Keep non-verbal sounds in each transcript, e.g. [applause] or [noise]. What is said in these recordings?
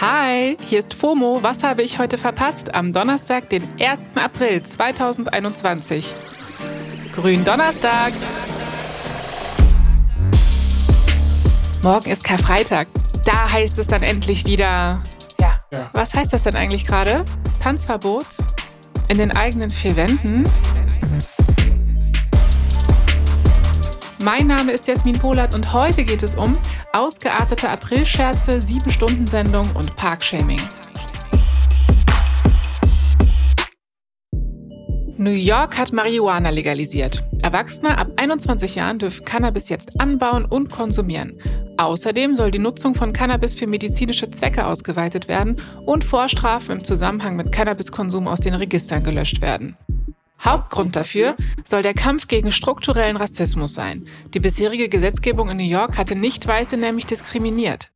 Hi, hier ist FOMO. Was habe ich heute verpasst? Am Donnerstag, den 1. April 2021. Grün Donnerstag. Morgen ist Karfreitag. Da heißt es dann endlich wieder. Ja. ja. Was heißt das denn eigentlich gerade? Tanzverbot? In den eigenen vier Wänden? Mein Name ist Jasmin Polat und heute geht es um ausgeartete Aprilscherze, 7-Stunden-Sendung und Parkshaming. New York hat Marihuana legalisiert. Erwachsene ab 21 Jahren dürfen Cannabis jetzt anbauen und konsumieren. Außerdem soll die Nutzung von Cannabis für medizinische Zwecke ausgeweitet werden und Vorstrafen im Zusammenhang mit Cannabiskonsum aus den Registern gelöscht werden. Hauptgrund dafür soll der Kampf gegen strukturellen Rassismus sein. Die bisherige Gesetzgebung in New York hatte Nicht-Weiße nämlich diskriminiert.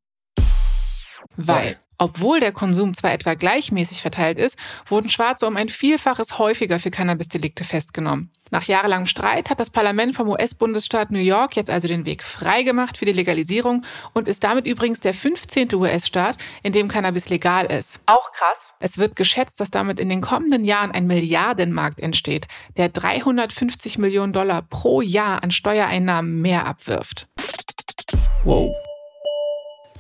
Weil obwohl der Konsum zwar etwa gleichmäßig verteilt ist, wurden Schwarze um ein Vielfaches häufiger für Cannabisdelikte festgenommen. Nach jahrelangem Streit hat das Parlament vom US-Bundesstaat New York jetzt also den Weg freigemacht für die Legalisierung und ist damit übrigens der 15. US-Staat, in dem Cannabis legal ist. Auch krass. Es wird geschätzt, dass damit in den kommenden Jahren ein Milliardenmarkt entsteht, der 350 Millionen Dollar pro Jahr an Steuereinnahmen mehr abwirft. Wow.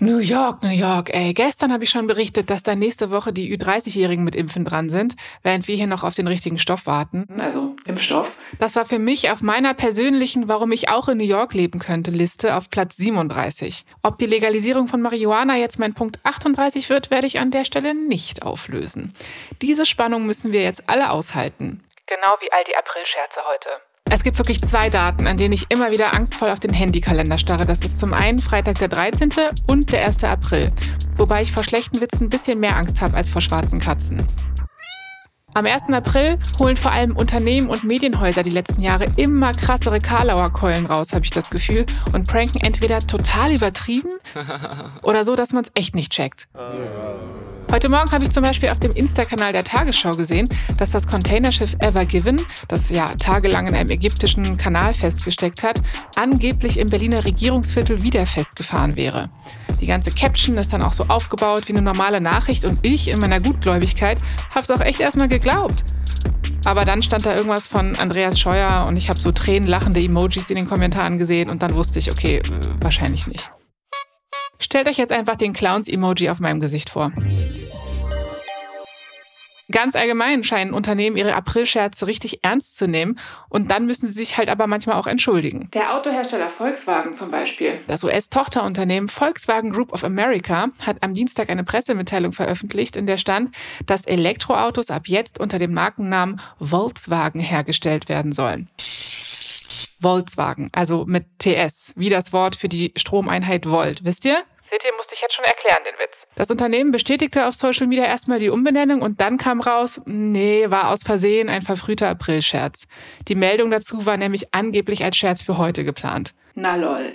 New York, New York, ey. Gestern habe ich schon berichtet, dass da nächste Woche die Ü30-Jährigen mit Impfen dran sind, während wir hier noch auf den richtigen Stoff warten. Also Impfstoff. Das war für mich auf meiner persönlichen, warum ich auch in New York leben könnte, Liste auf Platz 37. Ob die Legalisierung von Marihuana jetzt mein Punkt 38 wird, werde ich an der Stelle nicht auflösen. Diese Spannung müssen wir jetzt alle aushalten. Genau wie all die Aprilscherze heute. Es gibt wirklich zwei Daten, an denen ich immer wieder angstvoll auf den Handykalender starre. Das ist zum einen Freitag der 13. und der 1. April. Wobei ich vor schlechten Witzen ein bisschen mehr Angst habe als vor schwarzen Katzen. Am 1. April holen vor allem Unternehmen und Medienhäuser die letzten Jahre immer krassere Karlauer Keulen raus, habe ich das Gefühl, und pranken entweder total übertrieben [laughs] oder so, dass man es echt nicht checkt. Heute Morgen habe ich zum Beispiel auf dem Insta-Kanal der Tagesschau gesehen, dass das Containerschiff Ever Given, das ja tagelang in einem ägyptischen Kanal festgesteckt hat, angeblich im Berliner Regierungsviertel wieder festgefahren wäre. Die ganze Caption ist dann auch so aufgebaut wie eine normale Nachricht und ich in meiner Gutgläubigkeit habe es auch echt erstmal geglaubt. Aber dann stand da irgendwas von Andreas Scheuer und ich habe so tränenlachende Emojis in den Kommentaren gesehen und dann wusste ich, okay, wahrscheinlich nicht. Stellt euch jetzt einfach den Clowns-Emoji auf meinem Gesicht vor. Ganz allgemein scheinen Unternehmen ihre Aprilscherze richtig ernst zu nehmen und dann müssen sie sich halt aber manchmal auch entschuldigen. Der Autohersteller Volkswagen zum Beispiel. Das US-Tochterunternehmen Volkswagen Group of America hat am Dienstag eine Pressemitteilung veröffentlicht, in der stand, dass Elektroautos ab jetzt unter dem Markennamen Volkswagen hergestellt werden sollen. Volkswagen, also mit TS, wie das Wort für die Stromeinheit Volt, wisst ihr? Seht ihr, musste ich jetzt schon erklären, den Witz. Das Unternehmen bestätigte auf Social Media erstmal die Umbenennung und dann kam raus, nee, war aus Versehen ein verfrühter Aprilscherz. Die Meldung dazu war nämlich angeblich als Scherz für heute geplant. Na lol.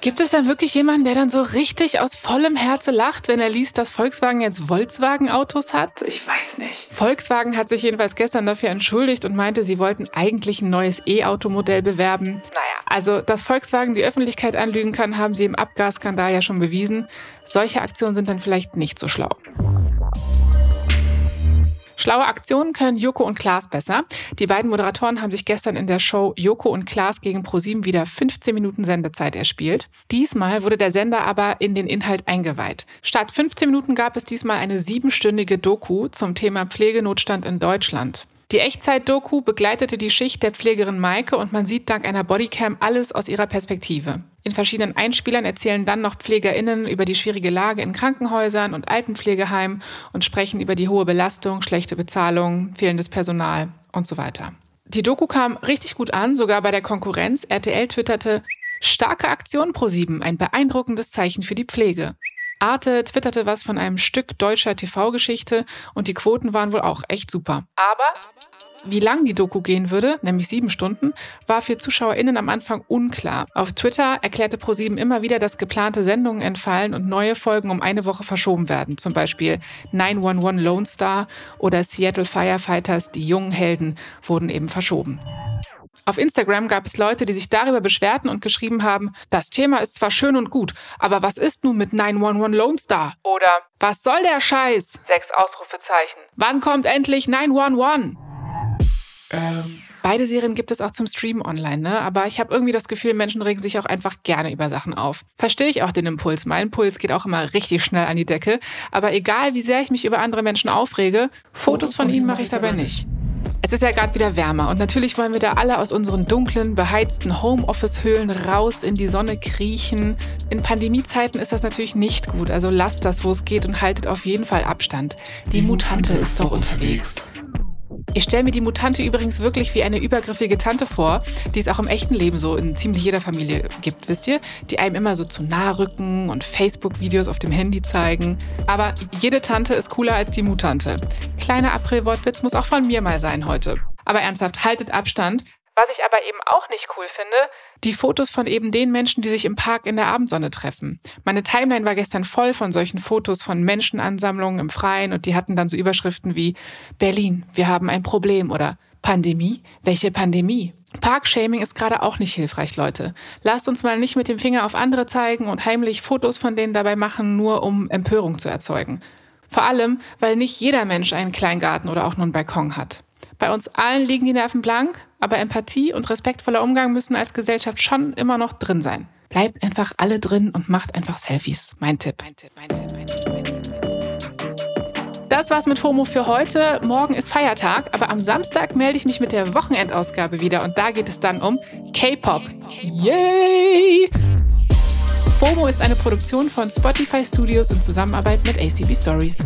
Gibt es da wirklich jemanden, der dann so richtig aus vollem Herzen lacht, wenn er liest, dass Volkswagen jetzt Volkswagen-Autos hat? Ich weiß nicht. Volkswagen hat sich jedenfalls gestern dafür entschuldigt und meinte, sie wollten eigentlich ein neues E-Automodell bewerben. Naja, also, dass Volkswagen die Öffentlichkeit anlügen kann, haben sie im Abgasskandal ja schon bewiesen. Solche Aktionen sind dann vielleicht nicht so schlau. Schlaue Aktionen können Joko und Klaas besser. Die beiden Moderatoren haben sich gestern in der Show Joko und Klaas gegen ProSieben wieder 15 Minuten Sendezeit erspielt. Diesmal wurde der Sender aber in den Inhalt eingeweiht. Statt 15 Minuten gab es diesmal eine siebenstündige Doku zum Thema Pflegenotstand in Deutschland. Die Echtzeit-Doku begleitete die Schicht der Pflegerin Maike und man sieht dank einer Bodycam alles aus ihrer Perspektive. In verschiedenen Einspielern erzählen dann noch PflegerInnen über die schwierige Lage in Krankenhäusern und Altenpflegeheimen und sprechen über die hohe Belastung, schlechte Bezahlung, fehlendes Personal und so weiter. Die Doku kam richtig gut an, sogar bei der Konkurrenz. RTL twitterte, starke Aktion pro 7, ein beeindruckendes Zeichen für die Pflege. Arte twitterte was von einem Stück deutscher TV-Geschichte und die Quoten waren wohl auch echt super. Aber wie lang die Doku gehen würde, nämlich sieben Stunden, war für ZuschauerInnen am Anfang unklar. Auf Twitter erklärte ProSieben immer wieder, dass geplante Sendungen entfallen und neue Folgen um eine Woche verschoben werden. Zum Beispiel 911 Lone Star oder Seattle Firefighters, die jungen Helden, wurden eben verschoben. Auf Instagram gab es Leute, die sich darüber beschwerten und geschrieben haben, das Thema ist zwar schön und gut, aber was ist nun mit 911 Lone Star? Oder was soll der Scheiß? Sechs Ausrufezeichen. Wann kommt endlich 911? Ähm. Beide Serien gibt es auch zum Streamen online, ne? Aber ich habe irgendwie das Gefühl, Menschen regen sich auch einfach gerne über Sachen auf. Verstehe ich auch den Impuls. Mein Puls geht auch immer richtig schnell an die Decke. Aber egal, wie sehr ich mich über andere Menschen aufrege, Fotos von ihnen mache ich dabei nicht. Es ist ja gerade wieder wärmer und natürlich wollen wir da alle aus unseren dunklen, beheizten Homeoffice-Höhlen raus in die Sonne kriechen. In Pandemiezeiten ist das natürlich nicht gut, also lasst das, wo es geht und haltet auf jeden Fall Abstand. Die Mutante ist doch unterwegs. Ich stelle mir die Mutante übrigens wirklich wie eine übergriffige Tante vor, die es auch im echten Leben so in ziemlich jeder Familie gibt, wisst ihr? Die einem immer so zu nah rücken und Facebook-Videos auf dem Handy zeigen. Aber jede Tante ist cooler als die Mutante. Kleiner April-Wortwitz muss auch von mir mal sein heute. Aber ernsthaft, haltet Abstand. Was ich aber eben auch nicht cool finde, die Fotos von eben den Menschen, die sich im Park in der Abendsonne treffen. Meine Timeline war gestern voll von solchen Fotos von Menschenansammlungen im Freien und die hatten dann so Überschriften wie Berlin, wir haben ein Problem oder Pandemie, welche Pandemie? Parkshaming ist gerade auch nicht hilfreich, Leute. Lasst uns mal nicht mit dem Finger auf andere zeigen und heimlich Fotos von denen dabei machen, nur um Empörung zu erzeugen. Vor allem, weil nicht jeder Mensch einen Kleingarten oder auch nur einen Balkon hat. Bei uns allen liegen die Nerven blank, aber Empathie und respektvoller Umgang müssen als Gesellschaft schon immer noch drin sein. Bleibt einfach alle drin und macht einfach Selfies. Mein Tipp. Mein Tipp, mein Tipp, mein Tipp. Das war's mit FOMO für heute. Morgen ist Feiertag, aber am Samstag melde ich mich mit der Wochenendausgabe wieder und da geht es dann um K-Pop. Yay! FOMO ist eine Produktion von Spotify Studios in Zusammenarbeit mit ACB Stories.